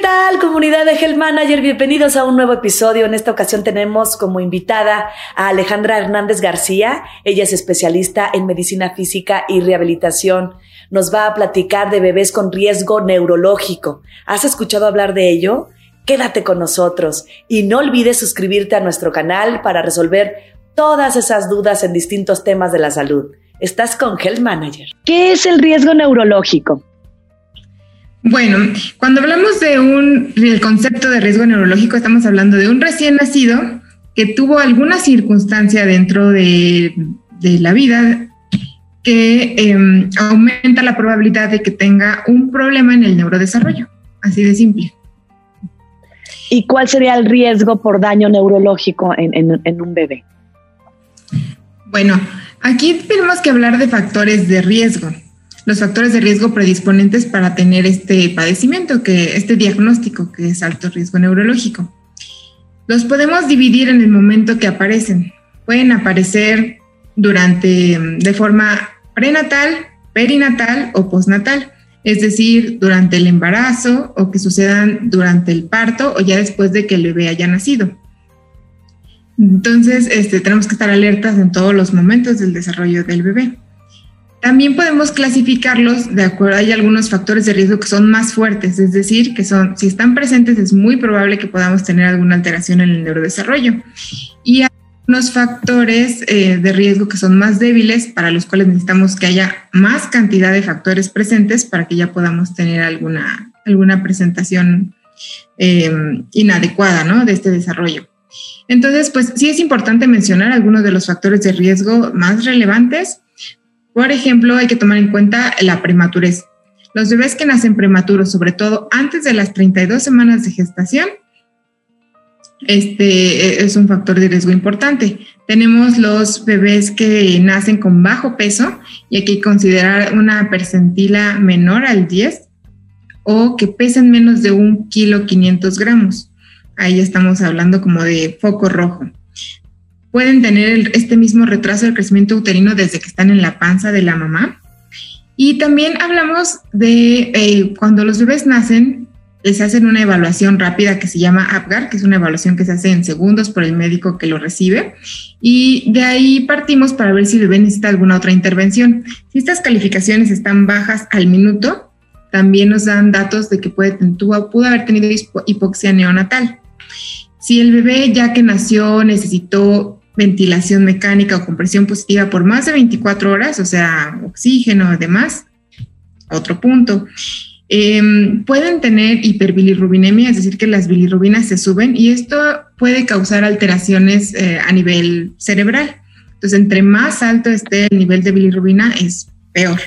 tal, comunidad de Health Manager? Bienvenidos a un nuevo episodio. En esta ocasión tenemos como invitada a Alejandra Hernández García. Ella es especialista en medicina física y rehabilitación. Nos va a platicar de bebés con riesgo neurológico. ¿Has escuchado hablar de ello? Quédate con nosotros y no olvides suscribirte a nuestro canal para resolver todas esas dudas en distintos temas de la salud. Estás con Health Manager. ¿Qué es el riesgo neurológico? Bueno, cuando hablamos de un el concepto de riesgo neurológico, estamos hablando de un recién nacido que tuvo alguna circunstancia dentro de, la vida que em, aumenta la probabilidad de que tenga un problema en el neurodesarrollo. Así de simple. ¿Y cuál sería el riesgo por daño neurológico en un bebé? Bueno, aquí tenemos que hablar de factores de riesgo los factores de riesgo predisponentes para tener este padecimiento, que este diagnóstico que es alto riesgo neurológico. Los podemos dividir en el momento que aparecen. Pueden aparecer durante de forma prenatal, perinatal o postnatal, es decir, durante el embarazo o que sucedan durante el parto o ya después de que el bebé haya nacido. Entonces, este, tenemos que estar alertas en todos los momentos del desarrollo del bebé. También podemos clasificarlos de acuerdo, hay algunos factores de riesgo que son más fuertes, es decir, que son, si están presentes es muy probable que podamos tener alguna alteración en el neurodesarrollo. Y hay unos factores eh, de riesgo que son más débiles, para los cuales necesitamos que haya más cantidad de factores presentes para que ya podamos tener alguna, alguna presentación em, inadecuada ¿no? de este desarrollo. Entonces, pues sí es importante mencionar algunos de los factores de riesgo más relevantes por ejemplo, hay que tomar en cuenta la prematurez. Los bebés que nacen prematuros, sobre todo antes de las 32 semanas de gestación, este es un factor de riesgo importante. Tenemos los bebés que nacen con bajo peso y hay que considerar una percentila menor al 10 o que pesen menos de un kilo 500 gramos. Ahí estamos hablando como de foco rojo pueden tener este mismo retraso del crecimiento uterino desde que están en la panza de la mamá. Y también hablamos de eh, cuando los bebés nacen, les hacen una evaluación rápida que se llama APGAR, que es una evaluación que se hace en segundos por el médico que lo recibe. Y de ahí partimos para ver si el bebé necesita alguna otra intervención. Si estas calificaciones están bajas al minuto, también nos dan datos de que puede, pudo haber tenido hipoxia neonatal. Si el bebé ya que nació necesitó ventilación mecánica o compresión positiva por más de 24 horas, o sea, oxígeno, además. Otro punto. Em, pueden tener hiperbilirrubinemia, es decir, que las bilirrubinas se suben y esto puede causar alteraciones eh, a nivel cerebral. Entonces, entre más alto esté el nivel de bilirrubina, es peor.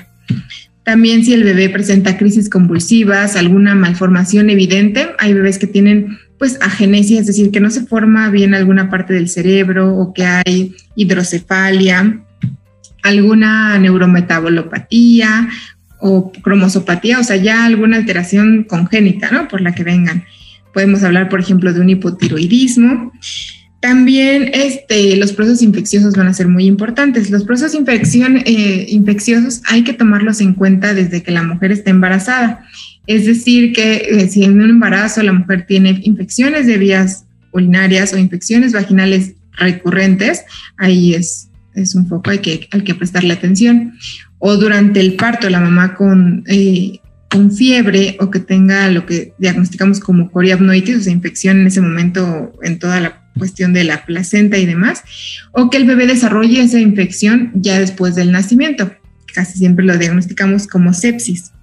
También si el bebé presenta crisis convulsivas, alguna malformación evidente, hay bebés que tienen pues agenesia, es decir, que no se forma bien alguna parte del cerebro o que hay hidrocefalia, alguna neurometabolopatía o cromosopatía, o sea, ya alguna alteración congénita, ¿no? Por la que vengan. Podemos hablar, por ejemplo, de un hipotiroidismo. También este, los procesos infecciosos van a ser muy importantes. Los procesos infección, eh, infecciosos hay que tomarlos en cuenta desde que la mujer está embarazada. Es decir, que eh, si en un embarazo la mujer tiene infecciones de vías urinarias o infecciones vaginales recurrentes, ahí es, es un foco al que, hay que prestarle atención. O durante el parto, la mamá con, eh, con fiebre o que tenga lo que diagnosticamos como coriabnoitis, o sea, infección en ese momento en toda la cuestión de la placenta y demás, o que el bebé desarrolle esa infección ya después del nacimiento. Casi siempre lo diagnosticamos como sepsis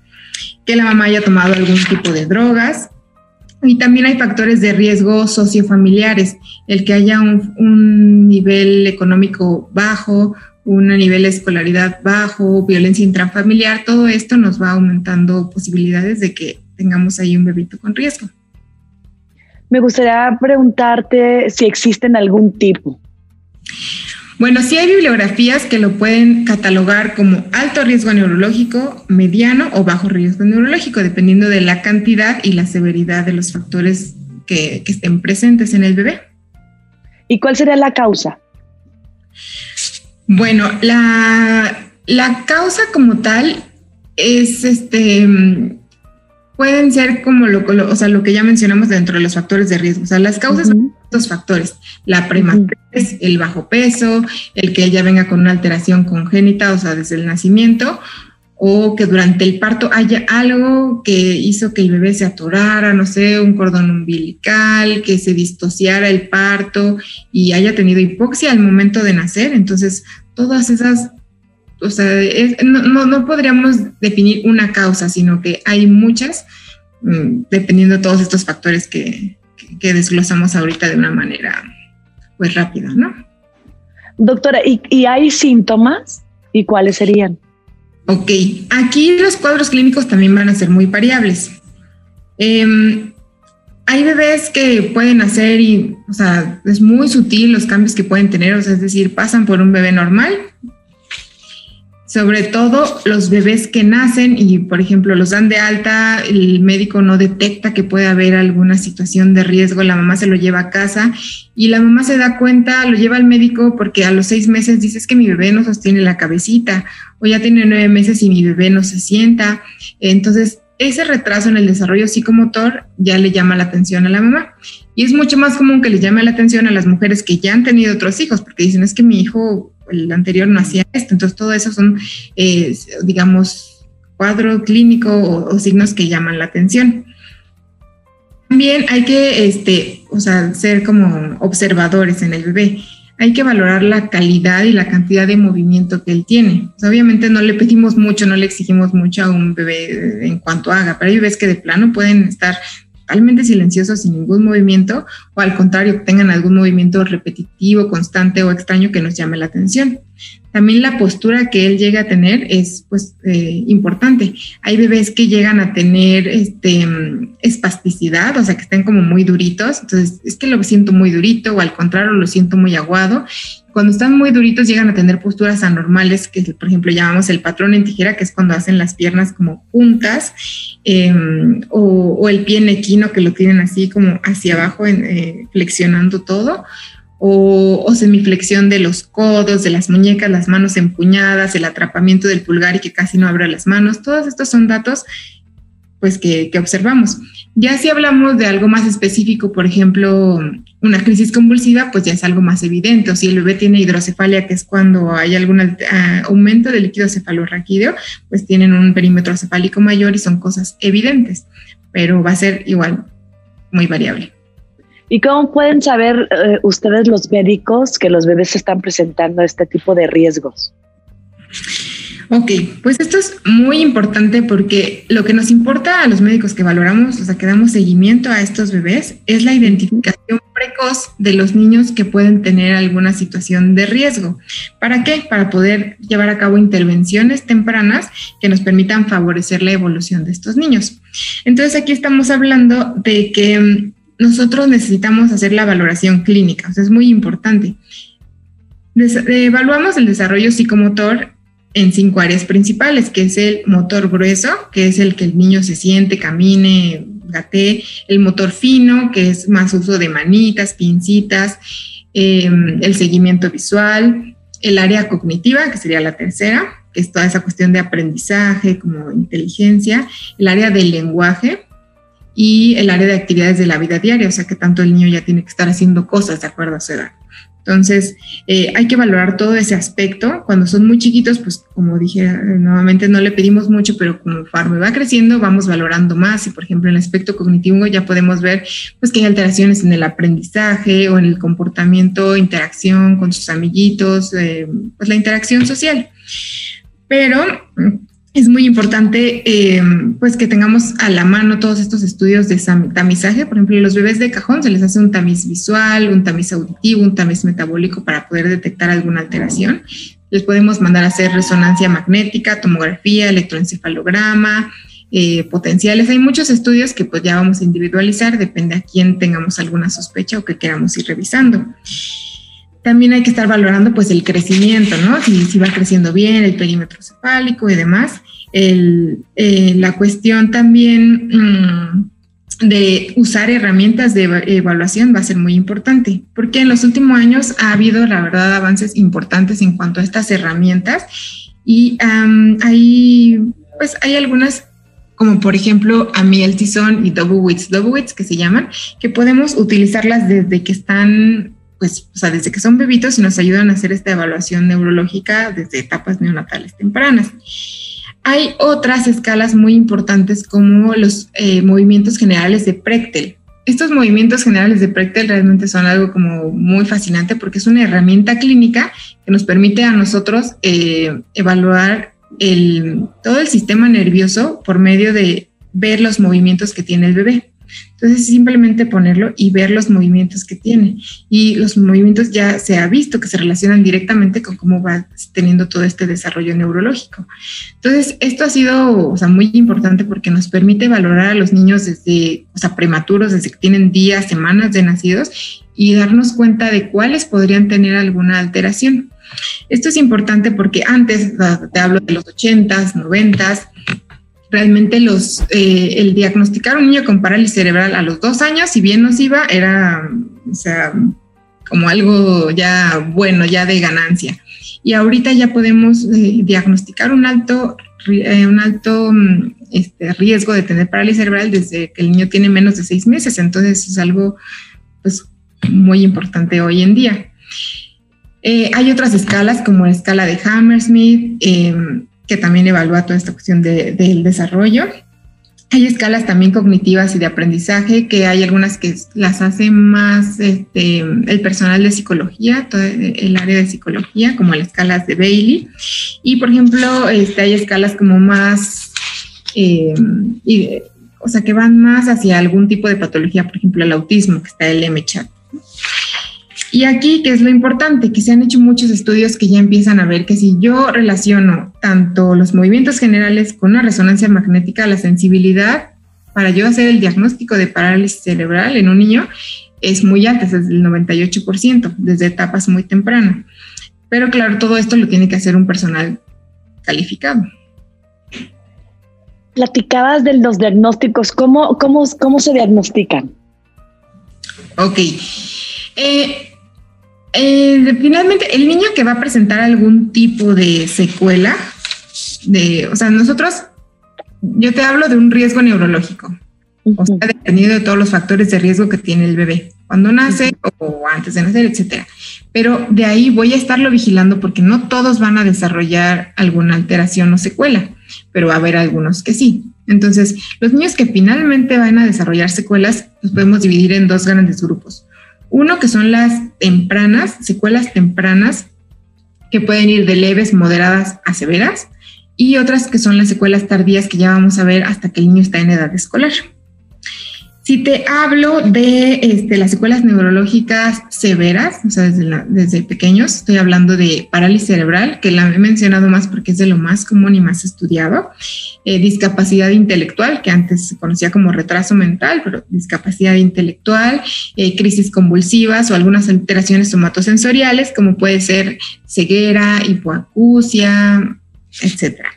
que la mamá haya tomado algún tipo de drogas. Y también hay factores de riesgo sociofamiliares, el que haya un, nivel económico bajo, un nivel de escolaridad bajo, violencia intrafamiliar, todo esto nos va aumentando posibilidades de que tengamos ahí un bebito con riesgo. Me gustaría preguntarte si existen algún tipo. Bueno, sí hay bibliografías que lo pueden catalogar como alto riesgo neurológico, mediano o bajo riesgo neurológico, dependiendo de la cantidad y la severidad de los factores que, estén presentes en el bebé. ¿Y cuál sería la causa? Bueno, la, causa como tal es este pueden ser como lo, o sea, lo que ya mencionamos dentro de los factores de riesgo. O sea, las causas son estos factores, la prematez, el bajo peso, el que ella venga con una alteración congénita, o sea, desde el nacimiento, o que durante el parto haya algo que hizo que el bebé se atorara, no sé, un cordón umbilical, que se distociara el parto y haya tenido hipoxia al momento de nacer. Entonces, todas esas, o sea, no, no, podríamos definir una causa, sino que hay muchas, mm, dependiendo de todos estos factores que, que, desglosamos ahorita de una manera, pues rápida, ¿no? Doctora, ¿y, y hay síntomas? ¿Y cuáles serían? Ok, aquí los cuadros clínicos también van a ser muy variables. Em, hay bebés que pueden hacer y, o sea, es muy sutil los cambios que pueden tener, o sea, es decir, pasan por un bebé normal sobre todo los bebés que nacen y, por ejemplo, los dan de alta, el médico no detecta que puede haber alguna situación de riesgo, la mamá se lo lleva a casa y la mamá se da cuenta, lo lleva al médico porque a los seis meses dices que mi bebé no sostiene la cabecita o ya tiene nueve meses y mi bebé no se sienta. Entonces, ese retraso en el desarrollo psicomotor ya le llama la atención a la mamá. Y es mucho más común que le llame la atención a las mujeres que ya han tenido otros hijos, porque dicen, es que mi hijo el anterior no hacía esto. Entonces, todo eso son, eh, digamos, cuadro clínico o, signos que llaman la atención. También hay que, este, o sea, ser como observadores en el bebé. Hay que valorar la calidad y la cantidad de movimiento que él tiene. obviamente no le pedimos mucho, no le exigimos mucho a un bebé en cuanto haga, pero hay bebés que de plano pueden estar totalmente silenciosos sin ningún movimiento o al contrario tengan algún movimiento repetitivo, constante o extraño que nos llame la atención. También la postura que él llega a tener es pues eh, importante. Hay bebés que llegan a tener este, espasticidad, o sea que estén como muy duritos, entonces es que lo siento muy durito o al contrario lo siento muy aguado. Cuando están muy duritos llegan a tener posturas anormales, que por ejemplo llamamos el patrón en tijera, que es cuando hacen las piernas como juntas, em, o, el pie en equino, que lo tienen así como hacia abajo, eh, flexionando todo, o, semiflexión de los codos, de las muñecas, las manos empuñadas, el atrapamiento del pulgar y que casi no abra las manos. Todos estos son datos pues que, observamos. Ya si hablamos de algo más específico, por ejemplo, una crisis convulsiva, pues ya es algo más evidente. O si el bebé tiene hidrocefalia, que es cuando hay algún ah, aumento del líquido cefalorraquídeo, pues tienen un perímetro cefálico mayor y son cosas evidentes, pero va a ser igual muy variable. ¿Y cómo pueden saber eh, ustedes los médicos que los bebés están presentando este tipo de riesgos? Ok, pues esto es muy importante porque lo que nos importa a los médicos que valoramos, o sea, que damos seguimiento a estos bebés, es la identificación precoz de los niños que pueden tener alguna situación de riesgo. ¿Para qué? Para poder llevar a cabo intervenciones tempranas que nos permitan favorecer la evolución de estos niños. Entonces aquí estamos hablando de que mm, nosotros necesitamos hacer la valoración clínica, o sea, es muy importante. evaluamos el desarrollo psicomotor en cinco áreas principales, que es el motor grueso, que es el que el niño se siente, camine, gatee, el motor fino, que es más uso de manitas, pincitas, em, el seguimiento visual, el área cognitiva, que sería la tercera, que es toda esa cuestión de aprendizaje, como inteligencia, el área del lenguaje y el área de actividades de la vida diaria, o sea que tanto el niño ya tiene que estar haciendo cosas de acuerdo a su edad. Entonces, eh, hay que valorar todo ese aspecto. Cuando son muy chiquitos, pues como dije eh, nuevamente, no le pedimos mucho, pero como Farme va creciendo, vamos valorando más. Y por ejemplo, en el aspecto cognitivo ya podemos ver pues, que hay alteraciones en el aprendizaje o en el comportamiento, interacción con sus amiguitos, eh, pues la interacción social. Pero es muy importante eh, pues que tengamos a la mano todos estos estudios de tamizaje. Por ejemplo, los bebés de cajón se les hace un tamiz visual, un tamiz auditivo, un tamiz metabólico para poder detectar alguna alteración. Les podemos mandar a hacer resonancia magnética, tomografía, electroencefalograma, eh, potenciales. Hay muchos estudios que pues ya vamos a individualizar, depende a quién tengamos alguna sospecha o que queramos ir revisando también hay que estar valorando pues el crecimiento, ¿no? Si, va creciendo bien, el perímetro cefálico y demás. Eh, la cuestión también mm, de usar herramientas de evaluación va a ser muy importante, porque en los últimos años ha habido, la verdad, avances importantes en cuanto a estas herramientas y hay, pues, hay algunas como por ejemplo amieltison y Dobowitz, Dobowitz que se llaman, que podemos utilizarlas desde que están, pues, o sea, desde que son bebitos y nos ayudan a hacer esta evaluación neurológica desde etapas neonatales tempranas. Hay otras escalas muy importantes como los eh, movimientos generales de Prechtel. Estos movimientos generales de Prechtel realmente son algo como muy fascinante porque es una herramienta clínica que nos permite a nosotros eh, evaluar el, todo el sistema nervioso por medio de ver los movimientos que tiene el bebé. Entonces, simplemente ponerlo y ver los movimientos que tiene. Y los movimientos ya se ha visto que se relacionan directamente con cómo va teniendo todo este desarrollo neurológico. Entonces, esto ha sido o sea, muy importante porque nos permite valorar a los niños desde, o sea, prematuros, desde que tienen días, semanas de nacidos y darnos cuenta de cuáles podrían tener alguna alteración. Esto es importante porque antes, te hablo de los 80s, 90s, realmente los, eh, el diagnosticar un niño con parálisis cerebral a los dos años, si bien nos iba, era, o sea, como algo ya bueno, ya de ganancia. Y ahorita ya podemos eh, diagnosticar un alto, eh, un alto mm, este, riesgo de tener parálisis cerebral desde que el niño tiene menos de seis meses. Entonces es algo pues, muy importante hoy en día. Hay otras escalas como la escala de Hammersmith, em, que también evalúa toda esta cuestión del desarrollo. Hay escalas también cognitivas y de aprendizaje, que hay algunas que las hace más este, el personal de psicología, todo el área de psicología, como las escalas de Bailey. Y, por ejemplo, este, hay escalas como más, em, o sea, que van más hacia algún tipo de patología, por ejemplo, el autismo, que está el MCHAT. Y aquí, ¿qué es lo importante? Que se han hecho muchos estudios que ya empiezan a ver que si yo relaciono tanto los movimientos generales con una resonancia magnética, la sensibilidad para yo hacer el diagnóstico de parálisis cerebral en un niño es muy alta, es del 98%, desde etapas muy tempranas. Pero claro, todo esto lo tiene que hacer un personal calificado. Platicabas de los diagnósticos, ¿cómo, cómo, cómo se diagnostican? Ok. Eh, eh, finalmente, el niño que va a presentar algún tipo de secuela, de, o sea, nosotros, yo te hablo de un riesgo neurológico, o sea, dependiendo de todos los factores de riesgo que tiene el bebé, cuando nace o antes de nacer, etcétera. Pero de ahí voy a estarlo vigilando porque no todos van a desarrollar alguna alteración o secuela, pero va a haber algunos que sí. Entonces, los niños que finalmente van a desarrollar secuelas, los podemos dividir en dos grandes grupos. Uno que son las tempranas, secuelas tempranas, que pueden ir de leves, moderadas a severas, y otras que son las secuelas tardías que ya vamos a ver hasta que el niño está en edad escolar. Si te hablo de este, las secuelas neurológicas severas, o sea, desde, pequeños, estoy hablando de parálisis cerebral, que la he mencionado más porque es de lo más común y más estudiado, eh, discapacidad intelectual, que antes se conocía como retraso mental, pero discapacidad intelectual, eh, crisis convulsivas o algunas alteraciones somatosensoriales, como puede ser ceguera, hipoacusia, etcétera.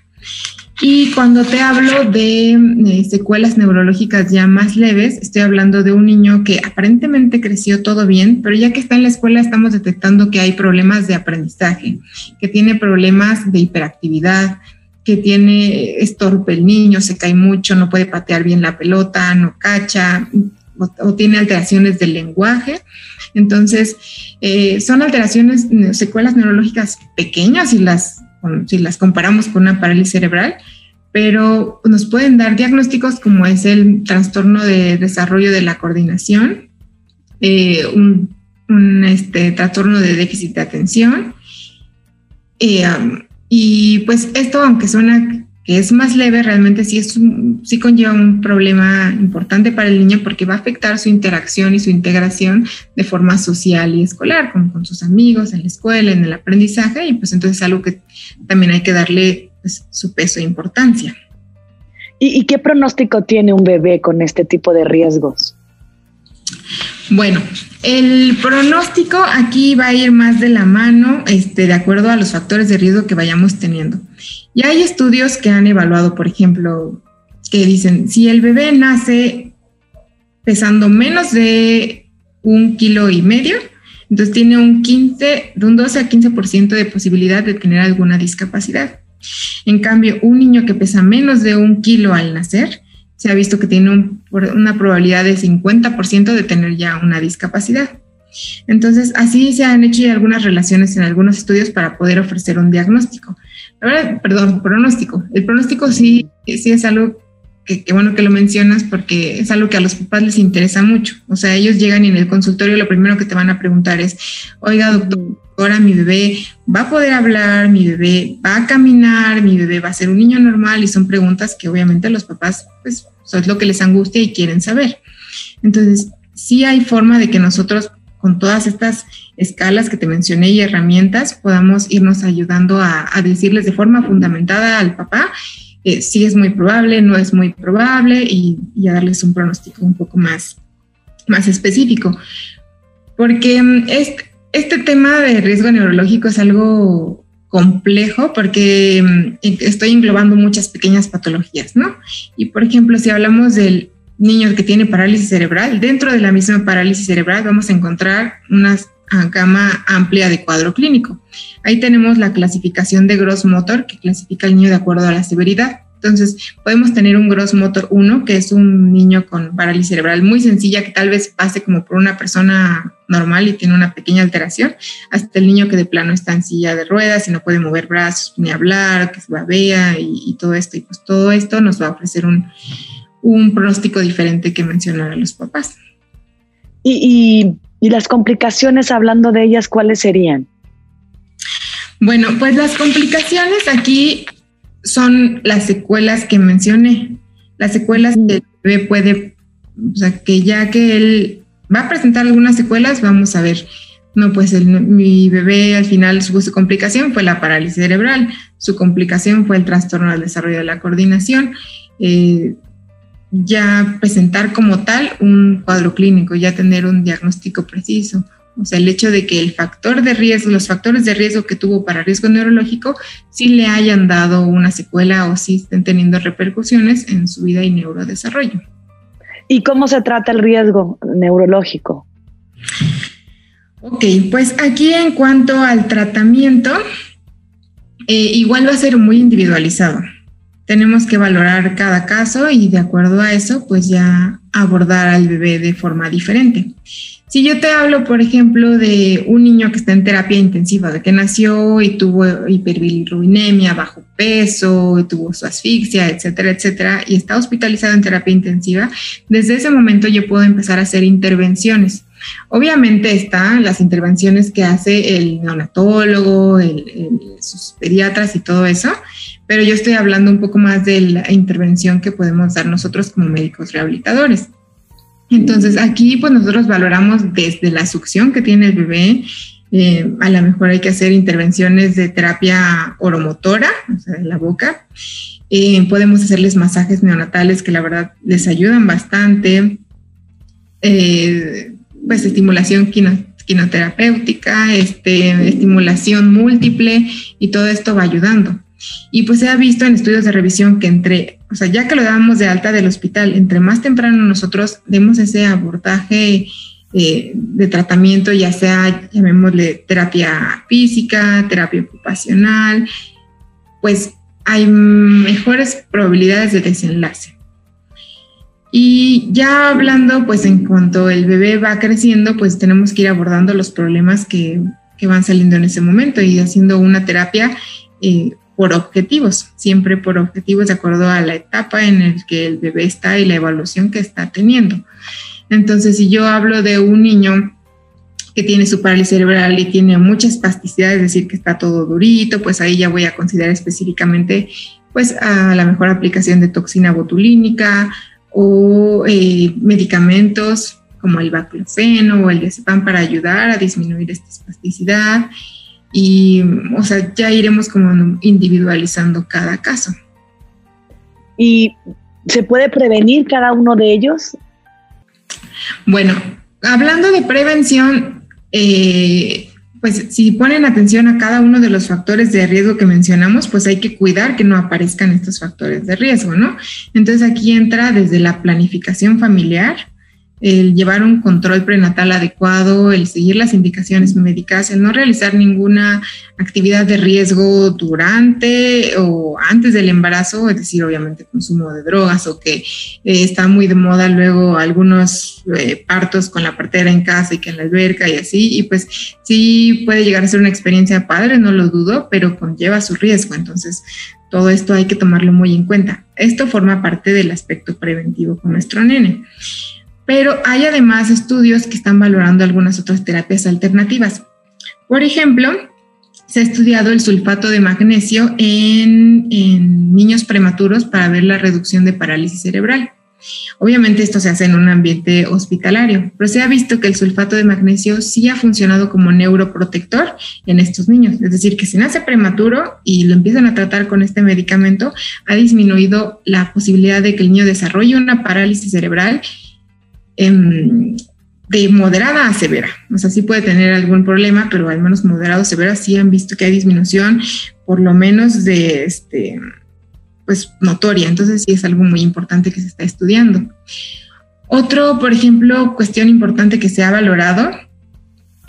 Y cuando te hablo de, secuelas neurológicas ya más leves, estoy hablando de un niño que aparentemente creció todo bien, pero ya que está en la escuela estamos detectando que hay problemas de aprendizaje, que tiene problemas de hiperactividad, que tiene estorpe el niño, se cae mucho, no puede patear bien la pelota, no cacha o, tiene alteraciones del lenguaje. Entonces, eh, son alteraciones, secuelas neurológicas pequeñas y las si las comparamos con una parálisis cerebral, pero nos pueden dar diagnósticos como es el trastorno de desarrollo de la coordinación, eh, un, este, trastorno de déficit de atención. Eh, y pues esto, aunque suena que es más leve, realmente sí, es sí conlleva un problema importante para el niño porque va a afectar su interacción y su integración de forma social y escolar, como con sus amigos, en la escuela, en el aprendizaje, y pues entonces es algo que también hay que darle pues, su peso e importancia. ¿Y, ¿Y qué pronóstico tiene un bebé con este tipo de riesgos? Bueno, el pronóstico aquí va a ir más de la mano, este, de acuerdo a los factores de riesgo que vayamos teniendo. Y hay estudios que han evaluado, por ejemplo, que dicen, si el bebé nace pesando menos de un kilo y medio, entonces tiene un 15, de un 12 a 15% de posibilidad de tener alguna discapacidad. En cambio, un niño que pesa menos de un kilo al nacer, se ha visto que tiene una probabilidad de 50% de tener ya una discapacidad. Entonces, así se han hecho algunas relaciones en algunos estudios para poder ofrecer un diagnóstico. Perdón, pronóstico. El pronóstico sí, sí es algo que, bueno que lo mencionas porque es algo que a los papás les interesa mucho. O sea, ellos llegan en el consultorio lo primero que te van a preguntar es, oiga, doctor, ahora mi bebé va a poder hablar, mi bebé va a caminar, mi bebé va a ser un niño normal y son preguntas que obviamente los papás, pues, es lo que les angustia y quieren saber. Entonces, sí hay forma de que nosotros con todas estas escalas que te mencioné y herramientas podamos irnos ayudando a, decirles de forma fundamentada al papá si es muy probable, no es muy probable y, a darles un pronóstico un poco más, más específico. Porque este, este tema de riesgo neurológico es algo complejo porque mm, estoy englobando muchas pequeñas patologías, ¿no? Y por ejemplo, si hablamos del niño que tiene parálisis cerebral, dentro de la misma parálisis cerebral vamos a encontrar una gama amplia de cuadro clínico. Ahí tenemos la clasificación de Gross Motor, que clasifica al niño de acuerdo a la severidad. Entonces, podemos tener un Gross Motor 1, que es un niño con parálisis cerebral muy sencilla, que tal vez pase como por una persona normal y tiene una pequeña alteración, hasta el niño que de plano está en silla de ruedas y no puede mover brazos ni hablar, que se babea y, y todo esto. Y pues todo esto nos va a ofrecer un, un pronóstico diferente que mencionar a los papás. Y, y, las complicaciones, hablando de ellas, ¿cuáles serían? Bueno, pues las complicaciones aquí son las secuelas que mencioné. Las secuelas que el bebé puede, o sea, que ya que él va a presentar algunas secuelas, vamos a ver. No, pues mi bebé al final su, su, complicación fue la parálisis cerebral, su complicación fue el trastorno del desarrollo de la coordinación, eh, ya presentar como tal un cuadro clínico, ya tener un diagnóstico preciso. O sea, el hecho de que el factor de riesgo, los factores de riesgo que tuvo para riesgo neurológico, sí le hayan dado una secuela o sí estén teniendo repercusiones en su vida y neurodesarrollo. ¿Y cómo se trata el riesgo neurológico? Ok, pues aquí en cuanto al tratamiento, eh, igual va a ser muy individualizado tenemos que valorar cada caso y de acuerdo a eso, pues ya abordar al bebé de forma diferente. Si yo te hablo, por ejemplo, de un niño que está en terapia intensiva, de que nació y tuvo hiperbilirrubinemia, bajo peso, tuvo su asfixia, etcétera, etcétera, y está hospitalizado en terapia intensiva, desde ese momento yo puedo empezar a hacer intervenciones. Obviamente están las intervenciones que hace el neonatólogo, sus pediatras y todo eso, pero yo estoy hablando un poco más de la intervención que podemos dar nosotros como médicos rehabilitadores. Entonces aquí pues nosotros valoramos desde la succión que tiene el bebé, eh, a lo mejor hay que hacer intervenciones de terapia oromotora, o sea, de la boca. Eh, podemos hacerles masajes neonatales que la verdad les ayudan bastante. Eh, pues estimulación quinoterapéutica, este, estimulación múltiple y todo esto va ayudando. Y pues se ha visto en estudios de revisión que entre, o sea, ya que lo damos de alta del hospital, entre más temprano nosotros demos ese abordaje eh, de tratamiento, ya sea, llamémosle terapia física, terapia ocupacional, pues hay mejores probabilidades de desenlace. Y ya hablando, pues en cuanto el bebé va creciendo, pues tenemos que ir abordando los problemas que, que van saliendo en ese momento y haciendo una terapia eh, por objetivos, siempre por objetivos de acuerdo a la etapa en la que el bebé está y la evaluación que está teniendo. Entonces, si yo hablo de un niño que tiene su parálisis cerebral y tiene mucha espasticidad, es decir, que está todo durito, pues ahí ya voy a considerar específicamente pues a la mejor aplicación de toxina botulínica, o eh, medicamentos como el baclofeno o el diazepam para ayudar a disminuir esta espasticidad y, o sea, ya iremos como individualizando cada caso. ¿Y se puede prevenir cada uno de ellos? Bueno, hablando de prevención, eh, pues si ponen atención a cada uno de los factores de riesgo que mencionamos, pues hay que cuidar que no aparezcan estos factores de riesgo, ¿no? Entonces aquí entra desde la planificación familiar, el llevar un control prenatal adecuado, el seguir las indicaciones médicas, el no realizar ninguna actividad de riesgo durante o antes del embarazo, es decir, obviamente consumo de drogas o que eh, está muy de moda luego algunos eh, partos con la partera en casa y que en la alberca y así, y pues sí puede llegar a ser una experiencia padre, no lo dudo, pero conlleva su riesgo, entonces todo esto hay que tomarlo muy en cuenta. Esto forma parte del aspecto preventivo con nuestro nene. Pero hay además estudios que están valorando algunas otras terapias alternativas. Por ejemplo, se ha estudiado el sulfato de magnesio en, niños prematuros para ver la reducción de parálisis cerebral. Obviamente esto se hace en un ambiente hospitalario, pero se ha visto que el sulfato de magnesio sí ha funcionado como neuroprotector en estos niños. Es decir, que si nace prematuro y lo empiezan a tratar con este medicamento, ha disminuido la posibilidad de que el niño desarrolle una parálisis cerebral Em, de moderada a severa. O sea, sí puede tener algún problema, pero al menos moderado a severa sí han visto que hay disminución, por lo menos de este, pues notoria. Entonces sí es algo muy importante que se está estudiando. Otro, por ejemplo, cuestión importante que se ha valorado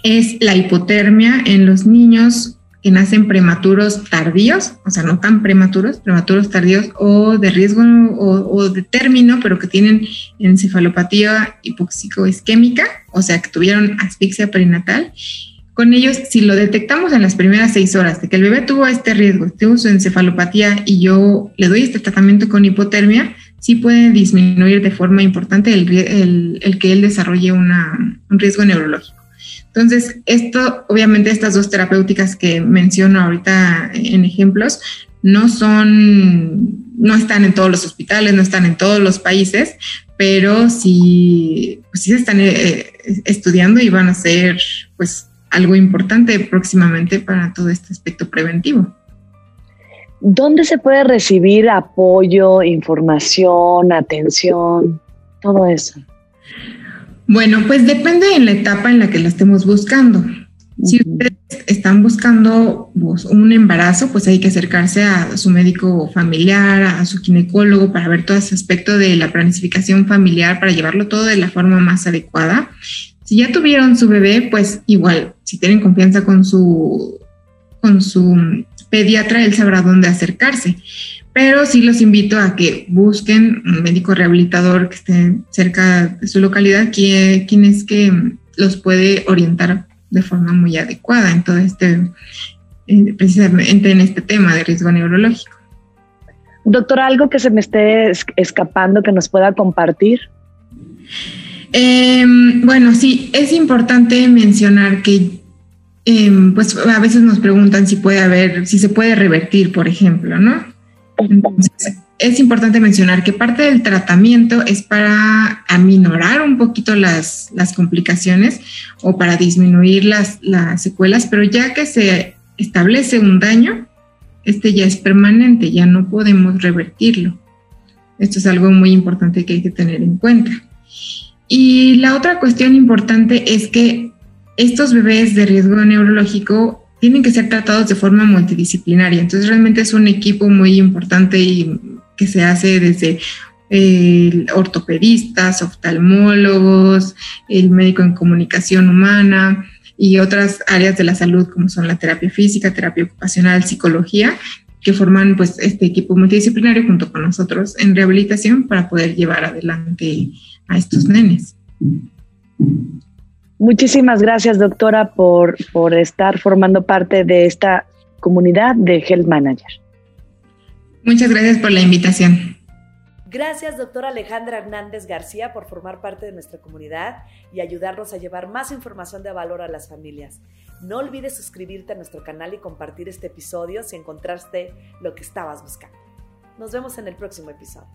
es la hipotermia en los niños que nacen prematuros tardíos, o sea, no tan prematuros, prematuros tardíos o de riesgo o, de término, pero que tienen encefalopatía hipoxicoisquémica, o sea, que tuvieron asfixia perinatal. Con ellos, si lo detectamos en las primeras seis horas de que el bebé tuvo este riesgo, tuvo su encefalopatía y yo le doy este tratamiento con hipotermia, sí puede disminuir de forma importante el, el que él desarrolle un riesgo neurológico. Entonces, esto, obviamente, estas dos terapéuticas que menciono ahorita en ejemplos, no son, no están en todos los hospitales, no están en todos los países, pero sí, pues sí se están eh, estudiando y van a ser, pues, algo importante próximamente para todo este aspecto preventivo. ¿Dónde se puede recibir apoyo, información, atención, todo eso? Bueno, pues depende en la etapa en la que la estemos buscando. Si ustedes están buscando pues, un embarazo, pues hay que acercarse a su médico familiar, a su ginecólogo para ver todo ese aspecto de la planificación familiar, para llevarlo todo de la forma más adecuada. Si ya tuvieron su bebé, pues igual, si tienen confianza con su, con su pediatra, él sabrá dónde acercarse pero sí los invito a que busquen un médico rehabilitador que esté cerca de su localidad, quien, es que los puede orientar de forma muy adecuada en todo este, eh, precisamente en este tema de riesgo neurológico. Doctor, ¿algo que se me esté escapando que nos pueda compartir? Em, bueno, sí, es importante mencionar que em, pues a veces nos preguntan si puede haber, si se puede revertir, por ejemplo, ¿no? Entonces, es importante mencionar que parte del tratamiento es para aminorar un poquito las, complicaciones o para disminuir las, las secuelas, pero ya que se establece un daño, este ya es permanente, ya no podemos revertirlo. Esto es algo muy importante que hay que tener en cuenta. Y la otra cuestión importante es que estos bebés de riesgo neurológico tienen que ser tratados de forma multidisciplinaria. Entonces realmente es un equipo muy importante y que se hace desde eh, ortopedistas, oftalmólogos, el médico en comunicación humana y otras áreas de la salud como son la terapia física, terapia ocupacional, psicología, que forman pues este equipo multidisciplinario junto con nosotros en rehabilitación para poder llevar adelante a estos nenes. Muchísimas gracias, doctora, por, por estar formando parte de esta comunidad de Health Manager. Muchas gracias por la invitación. Gracias, doctora Alejandra Hernández García, por formar parte de nuestra comunidad y ayudarnos a llevar más información de valor a las familias. No olvides suscribirte a nuestro canal y compartir este episodio si encontraste lo que estabas buscando. Nos vemos en el próximo episodio.